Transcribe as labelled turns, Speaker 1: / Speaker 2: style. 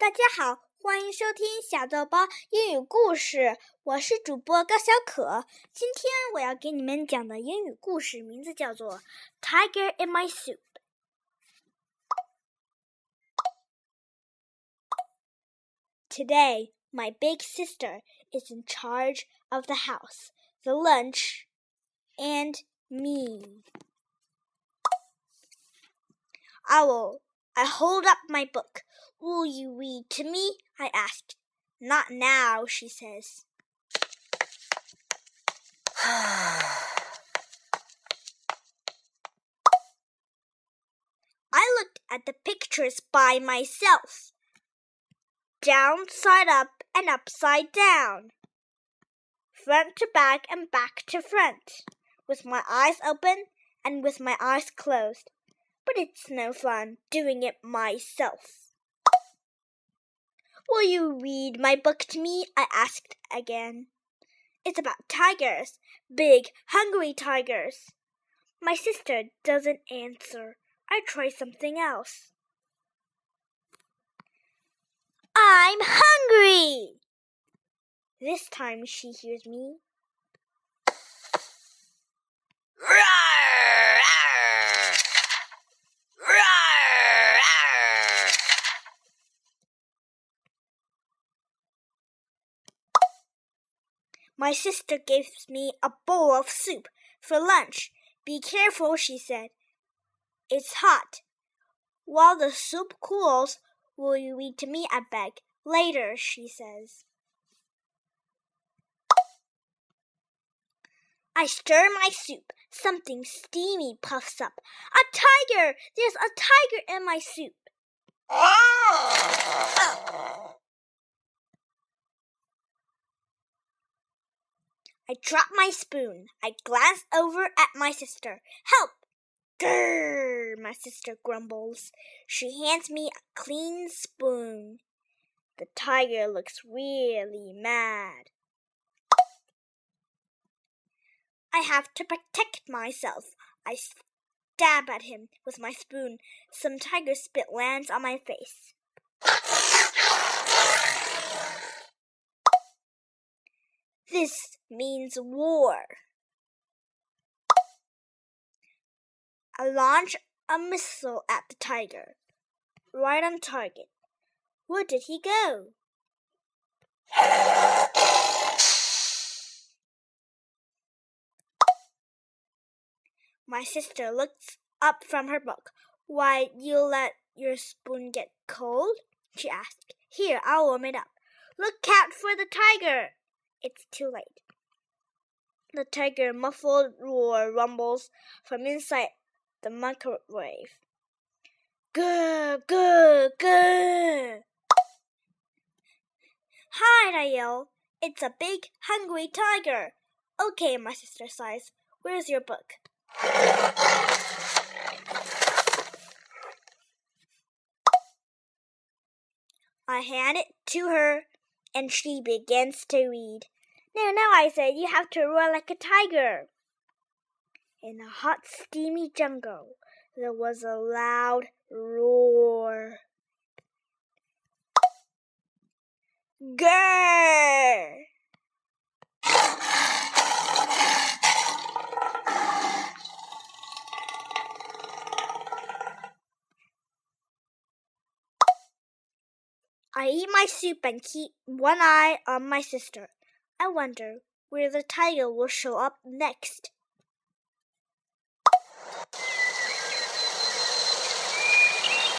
Speaker 1: 大家好，欢迎收听小豆包英语故事，我是主播高小可。今天我要给你们讲的英语故事名字叫做《Tiger in My Soup》。Today, my big sister is in charge of the house, the lunch, and me. I will. I hold up my book. Will you read to me? I asked. Not now, she says. I looked at the pictures by myself. Downside up and upside down. Front to back and back to front. With my eyes open and with my eyes closed. But it's no fun doing it myself. Will you read my book to me? I asked again. It's about tigers, big, hungry tigers. My sister doesn't answer. I try something else. I'm hungry! This time she hears me. My sister gives me a bowl of soup for lunch. Be careful, she said. It's hot. While the soup cools, will you eat to me? I beg. Later, she says. I stir my soup. Something steamy puffs up. A tiger! There's a tiger in my soup. Ah! I drop my spoon. I glance over at my sister. Help! Grrr, my sister grumbles. She hands me a clean spoon. The tiger looks really mad. I have to protect myself. I stab at him with my spoon. Some tiger spit lands on my face. This means war. I launch a missile at the tiger. Right on target. Where did he go? My sister looks up from her book. Why, you let your spoon get cold? she asked. Here, I'll warm it up. Look out for the tiger! It's too late. The tiger muffled roar rumbles from inside the microwave. Good, good, good. Hide, I yell. It's a big, hungry tiger. Okay, my sister sighs. Where's your book? I hand it to her, and she begins to read. No, no, I said, you have to roar like a tiger. In a hot, steamy jungle, there was a loud roar. Grrr! I eat my soup and keep one eye on my sister. I wonder where the tiger will show up next.